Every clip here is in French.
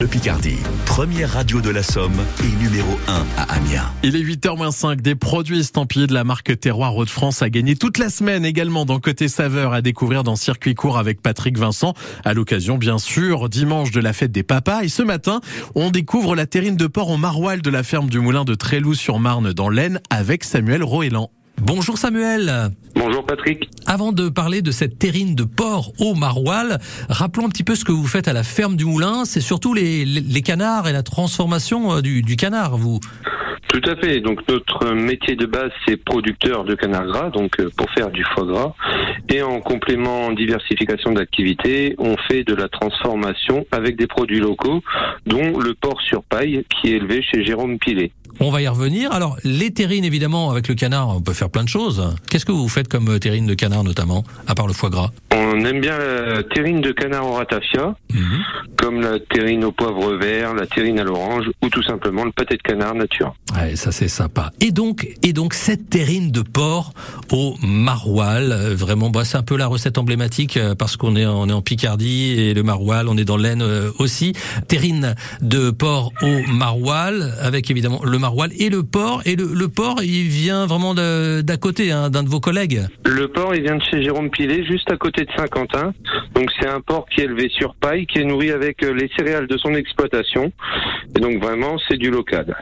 Le Picardie, première radio de la Somme et numéro 1 à Amiens. Il est 8h05. Des produits estampillés de la marque Terroir Hauts-de-France a gagné toute la semaine également dans Côté Saveur à découvrir dans Circuit Court avec Patrick Vincent. À l'occasion, bien sûr, dimanche de la fête des papas. Et ce matin, on découvre la terrine de porc au maroilles de la ferme du Moulin de Tréloux-sur-Marne dans l'Aisne avec Samuel Roélan. Bonjour Samuel. Bonjour Patrick. Avant de parler de cette terrine de porc au maroilles, rappelons un petit peu ce que vous faites à la ferme du Moulin. C'est surtout les, les, canards et la transformation euh, du, du canard, vous. Tout à fait. Donc notre métier de base, c'est producteur de canard gras, donc euh, pour faire du foie gras. Et en complément diversification d'activités, on fait de la transformation avec des produits locaux, dont le porc sur paille qui est élevé chez Jérôme Pilet. On va y revenir. Alors, les terrines, évidemment, avec le canard, on peut faire plein de choses. Qu'est-ce que vous faites comme euh, terrine de canard, notamment, à part le foie gras? On aime bien la terrine de canard au ratafia. Comme la terrine au poivre vert, la terrine à l'orange, ou tout simplement le pâté de canard nature. Ouais, ça c'est sympa. Et donc, et donc cette terrine de porc au maroilles, euh, vraiment, bah, c'est un peu la recette emblématique euh, parce qu'on est, on est en Picardie et le maroilles, on est dans l'Aisne aussi. Terrine de porc au maroilles, avec évidemment le maroilles et le porc. Et le, porc, il vient vraiment d'à côté, hein, d'un de vos collègues. Le porc, il vient de chez Jérôme Pilet, juste à côté de Saint-Quentin. Donc c'est un porc qui est élevé sur paille, qui est nourri avec les céréales de son exploitation. Et donc vraiment, c'est du local.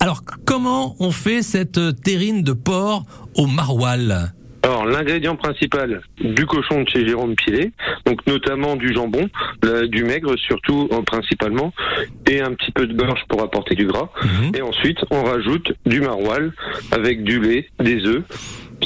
Alors comment on fait cette terrine de porc au maroilles? Alors l'ingrédient principal du cochon de chez Jérôme Pilet, donc notamment du jambon, du maigre surtout euh, principalement, et un petit peu de beurre pour apporter du gras. Mhm. Et ensuite on rajoute du maroilles avec du lait, des œufs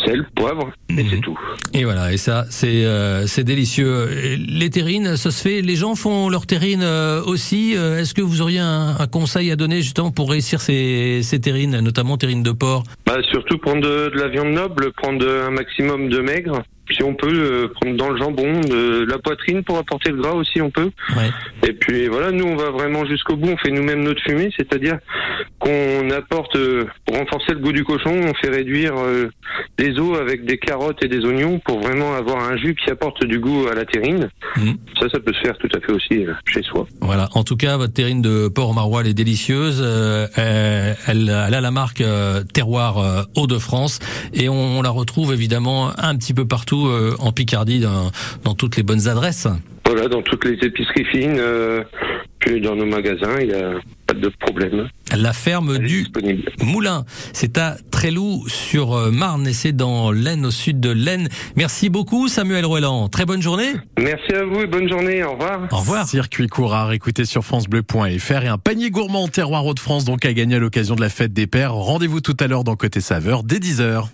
sel, poivre, et c'est mhm. tout. Et voilà, et ça, c'est euh, c'est délicieux. Les terrines, ça se fait. Les gens font leurs terrines euh, aussi. Euh, est-ce que vous auriez un, conseil à donner justement pour réussir ces, ces terrines, notamment terrines de porc? Bah, Surtout prendre de, de, la viande noble, prendre un maximum de maigre. Si on peut euh, prendre dans le jambon, de la poitrine pour apporter le gras aussi, on peut. Ouais. Et puis voilà, nous on va vraiment jusqu'au bout. On fait nous-mêmes notre fumée, c'est-à-dire qu'on apporte euh, pour renforcer le goût du cochon, on fait réduire euh, les os avec des carottes et des oignons pour vraiment avoir un jus qui apporte du goût à la terrine. Mmh. Ça, ça peut se faire tout à fait aussi chez soi. Voilà. En tout cas, votre terrine de porc maroilles est délicieuse. elle, elle, a la marque Terroir Hauts-de-France et on, on la retrouve évidemment un petit peu partout euh, en Picardie, dans, toutes les bonnes adresses. Voilà, dans toutes les épiceries fines, euh, puis dans nos magasins, il n'y a pas de problème. La ferme du Moulin, c'est à Tréloux sur euh, Marne et c'est dans l'Aisne, au sud de l'Aisne. Merci beaucoup Samuel Roland. Très bonne journée. Merci à vous et bonne journée. Au revoir. Au revoir. Circuit courard, écoutez sur francebleu.fr et un panier gourmand terroir Haut-de-France donc à gagner à l'occasion de la fête des pères. Rendez-vous tout à l'heure dans Côté Saveur dès 10h.